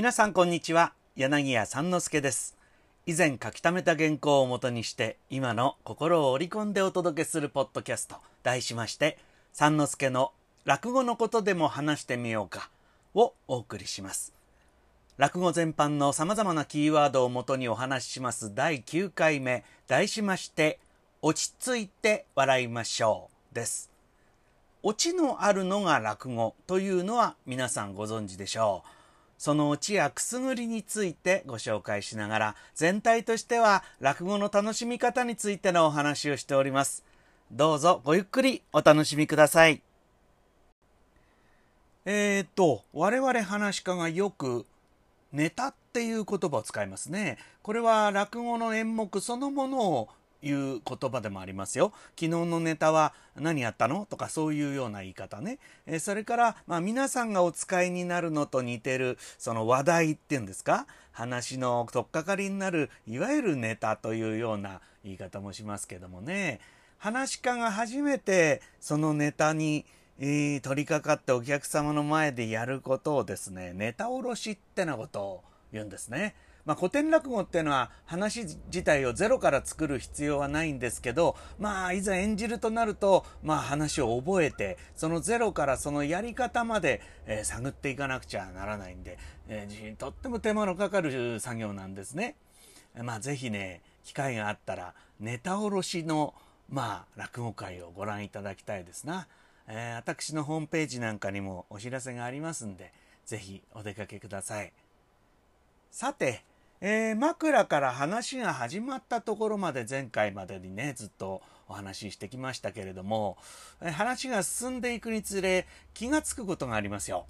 皆さんこんにちは。柳家三之助です。以前書き溜めた原稿をもとにして今の心を織り込んでお届けするポッドキャスト題しまして三之助の落語のことでも話してみようかをお送りします。落語全般の様々なキーワードをもとにお話しします第9回目題しまして落ち着いて笑いましょうです。オチのあるのが落語というのは皆さんご存知でしょう。そのオチやくすぐりについてご紹介しながら全体としては落語の楽しみ方についてのお話をしております。どうぞごゆっくりお楽しみください。えーと我々話し家がよくネタっていう言葉を使いますね。これは落語の演目そのものをいう言葉でもありますよ。昨日のネタは何やったの？とかそういうような言い方ね。えそれから、まあ、皆さんがお使いになるのと似てるその話題っていうんですか？話の取っかかりになるいわゆるネタというような言い方もしますけどもね。話し家が初めてそのネタに、えー、取り掛かってお客様の前でやることをですね、ネタおろしってなことを言うんですね。まあ、古典落語っていうのは話自体をゼロから作る必要はないんですけど、まあ、いざ演じるとなると、まあ、話を覚えて、そのゼロからそのやり方まで、えー、探っていかなくちゃならないんで、えー、とっても手間のかかる作業なんですね。まあ、ぜひね、機会があったら、ネタおろしの、まあ、落語会をご覧いただきたいですな。えー、私のホームページなんかにもお知らせがありますんで、ぜひお出かけください。さて、えー、枕から話が始まったところまで前回までにねずっとお話ししてきましたけれども、話が進んでいくにつれ気がつくことがありますよ。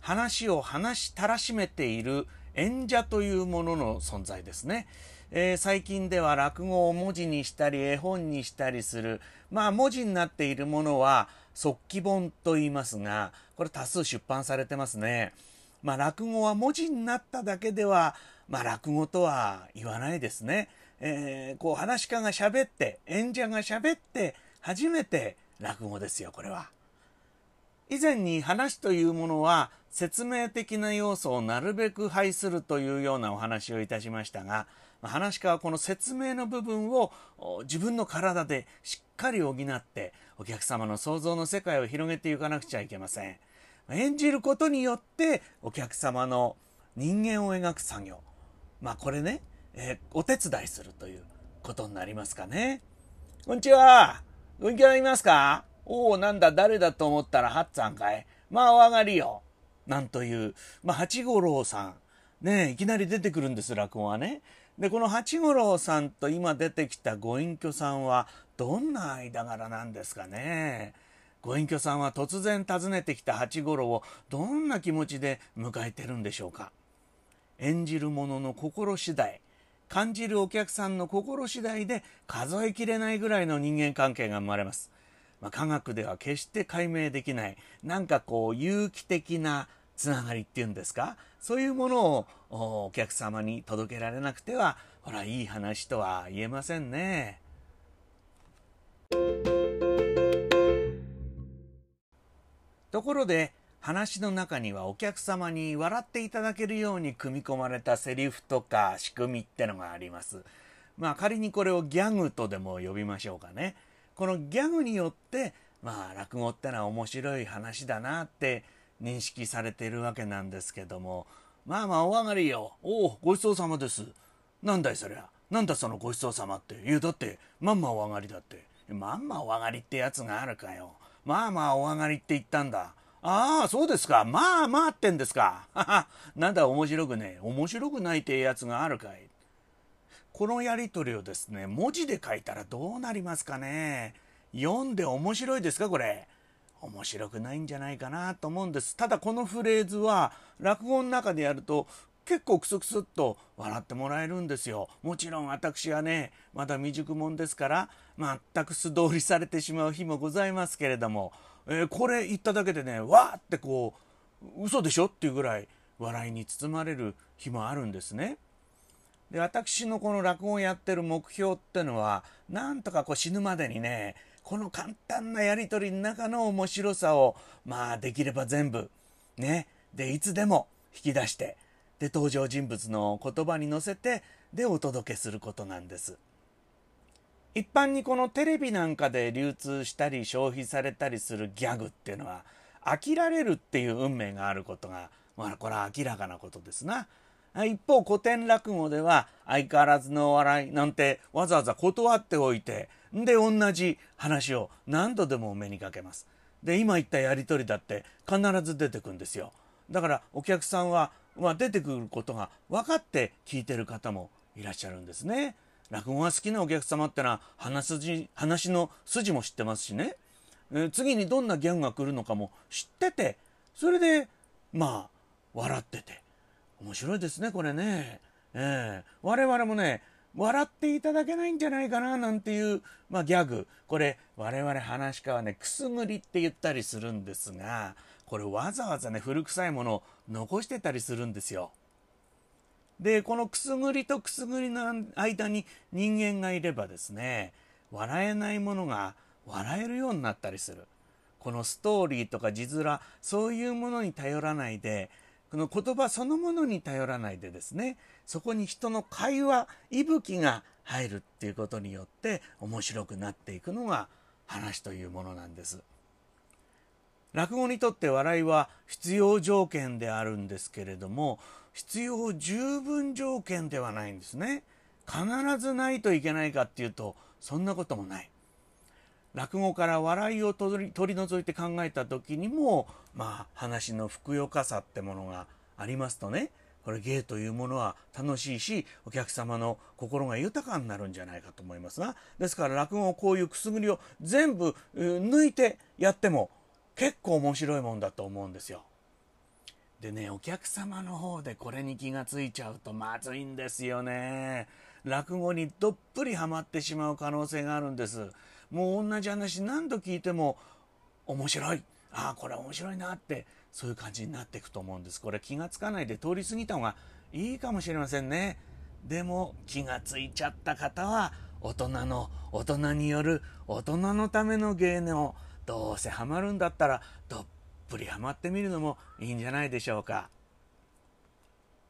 話を話したらしめている演者というものの存在ですね。えー、最近では落語を文字にしたり絵本にしたりするまあ文字になっているものは速記本と言いますがこれ多数出版されてますね。まあ落語は文字になっただけではまあ、落語とは言わないですね。えー、こう話し家が喋って演者が喋って初めて落語ですよこれは。以前に話というものは説明的な要素をなるべく排するというようなお話をいたしましたが話し家はこの説明の部分を自分の体でしっかり補ってお客様の想像の世界を広げていかなくちゃいけません。演じることによってお客様の人間を描く作業まあこれね、えー、お手伝いするということになりますかね。こんにちは。元気ありますか？おお、なんだ、誰だと思ったら、ハッツァンかい。まあ、お上がりよ。なんという、まあ、八五郎さん。ねいきなり出てくるんです、落語はね。で、この八五郎さんと今出てきたご隠居さんは、どんな間柄なんですかね。ご隠居さんは突然訪ねてきた八五郎をどんな気持ちで迎えてるんでしょうか。演じる者の心次第感じるお客さんの心次第で数えきれないぐらいの人間関係が生まれます、まあ、科学では決して解明できないなんかこう有機的なつながりっていうんですか？そういうものをお客様に届けられなくてはほらいい話とは言えませんね。ところで話の中にはお客様に笑っていただけるように組み込まれたセリフとか仕組みってのがあります。まあ仮にこれをギャグとでも呼びましょうかね。このギャグによってまあ落語ってのは面白い話だなって認識されているわけなんですけどもまあまあお上がりよ。おおごちそうさまです。なんだいそりゃ。なんだそのごちそうさまって。言うだってまんまお上がりだって。まんまお上がりってやつがあるかよ。まあまあお上がりって言ったんだ。ああ、そうですか。まあまあってんですか。はは、なんだ面白くね面白くないってやつがあるかい。このやりとりをですね、文字で書いたらどうなりますかね。読んで面白いですかこれ。面白くないんじゃないかなと思うんです。ただこのフレーズは落語の中でやると結構クスクスっと笑ってもらえるんですよ。もちろん私はね、まだ未熟者ですから、全く素通りされてしまう日もございますけれども、えー、これ言っただけでねわーってこう嘘でしょっていうぐらい笑いに包まれる日もあるんですね。で私のこの落語をやってる目標ってのはなんとかこう死ぬまでにねこの簡単なやり取りの中の面白さをまあできれば全部ねでいつでも引き出してで登場人物の言葉に乗せてでお届けすることなんです。一般にこのテレビなんかで流通したり消費されたりするギャグっていうのは飽きられるっていう運命があることがまあこれは明らかなことですな。一方古典落語では相変わらずのお笑いなんてわざわざ断っておいてで同じ話を何度でも目にかけます。で今言ったやり取りだって必ず出てくるんですよ。だからお客さんは、まあ、出てくることが分かって聞いてる方もいらっしゃるんですね。落語が好きなお客様ってのは話筋話の筋も知ってますしね、えー、次にどんなギャグが来るのかも知っててそれでまあ笑ってて。面白いですねこれね、えー、我々もね笑っていただけないんじゃないかななんていう、まあ、ギャグ。これ我々話し家はねくすぐりって言ったりするんですがこれわざわざね古臭いものを残してたりするんですよ。でこのくすぐりとくすぐりの間に人間がいればですね笑えないものが笑えるようになったりするこのストーリーとか字面そういうものに頼らないでこの言葉そのものに頼らないでですねそこに人の会話息吹が入るっていうことによって面白くなっていくのが話というものなんです。落語にとって笑いは必要条件であるんですけれども必要十分条件ではないんですね。必ずないといけないかっていうとそんなこともない。落語から笑いを取り取り除いて考えた時にもまあ話のふくよかさってものがありますとねこれ芸というものは楽しいしお客様の心が豊かになるんじゃないかと思いますがですから落語をこういうくすぐりを全部抜いてやっても結構面白いもんだと思うんですよ。でねお客様の方でこれに気がついちゃうとまずいんですよね。落語にどっぷりハマってしまう可能性があるんです。もう同じ話何度聞いても面白いああこれ面白いなってそういう感じになっていくと思うんですこれ気がつかないで通り過ぎた方がいいかもしれませんねでも気がついちゃった方は大人の大人による大人のための芸能どうせハマるんだったらどっぷりハマってみるのもいいんじゃないでしょうか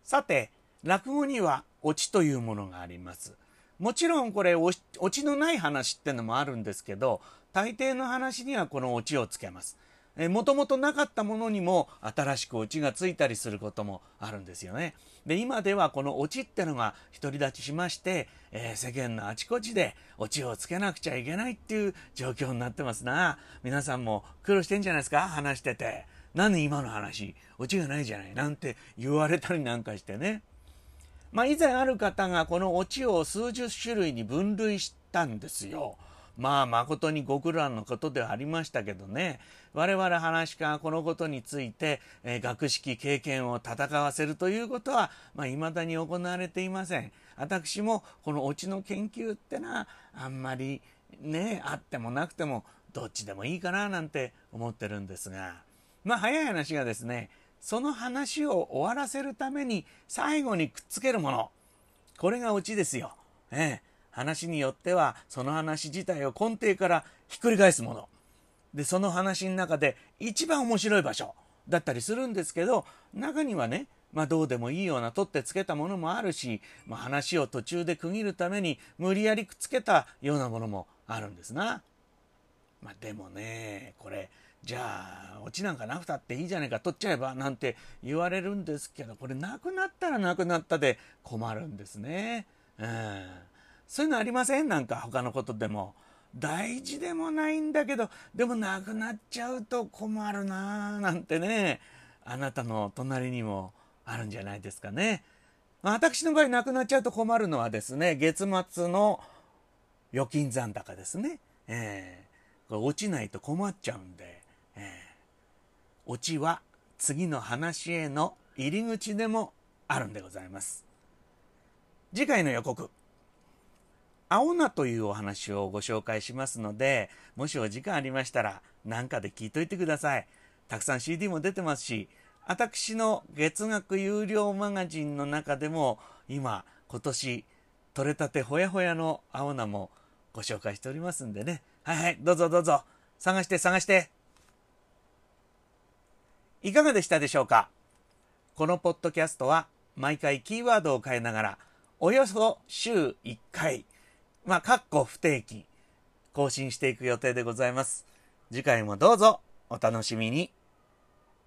さて落語にはオチというものがありますもちろんこれオチのない話ってのもあるんですけど大抵の話にはこのオチをつけます。もともとなかったものにも新しくオチがついたりすることもあるんですよね。で今ではこのオチってのが独り立ちしまして、えー、世間のあちこちでオチをつけなくちゃいけないっていう状況になってますな。皆さんも苦労してんじゃないですか？話してて。何今の話？オチがないじゃない？なんて言われたりなんかしてね。まあ、以前ある方がこのオチを数十種類に分類したんですよ。まあ誠にご苦労のことではありましたけどね。我々話家がこのことについて、えー、学識経験を戦わせるということは、まあ、未だに行われていません。私もこのオチの研究ってのはあんまりねあってもなくてもどっちでもいいかななんて思ってるんですが。まあ早い話がですねその話を終わらせるために最後にくっつけるもの。これがオチですよ。ええ、話によってはその話自体を根底からひっくり返すものでその話の中で一番面白い場所だったりするんですけど中にはねまあどうでもいいような取ってつけたものもあるし、まあ、話を途中で区切るために無理やりくっつけたようなものもあるんですな。まあ、でもねこれじゃあオチなんかな？くたっていいじゃないか取っちゃえばなんて言われるんですけどこれなくなったらなくなったで困るんですね。うん、そういうのありません？なんか他のことでも。大事でもないんだけどでもなくなっちゃうと困るなーなんてねあなたの隣にもあるんじゃないですかね。私の場合なくなっちゃうと困るのはですね月末の預金残高ですね。えー、これ落ちないと困っちゃうんで。えー、オチは次の話への入り口でもあるんでございます。次回の予告。青菜というお話をご紹介しますので、もしお時間ありましたら何かで聞いといてください。たくさん CD も出てますし、私の月額有料マガジンの中でも今、今年、取れたてほやほやの青菜もご紹介しておりますんでね。はいはい、どうぞどうぞ。探して探して。いかがでしたでしょうか？このポッドキャストは毎回キーワードを変えながら、およそ週1回、まあ、かっこ不定期、更新していく予定でございます。次回もどうぞお楽しみに。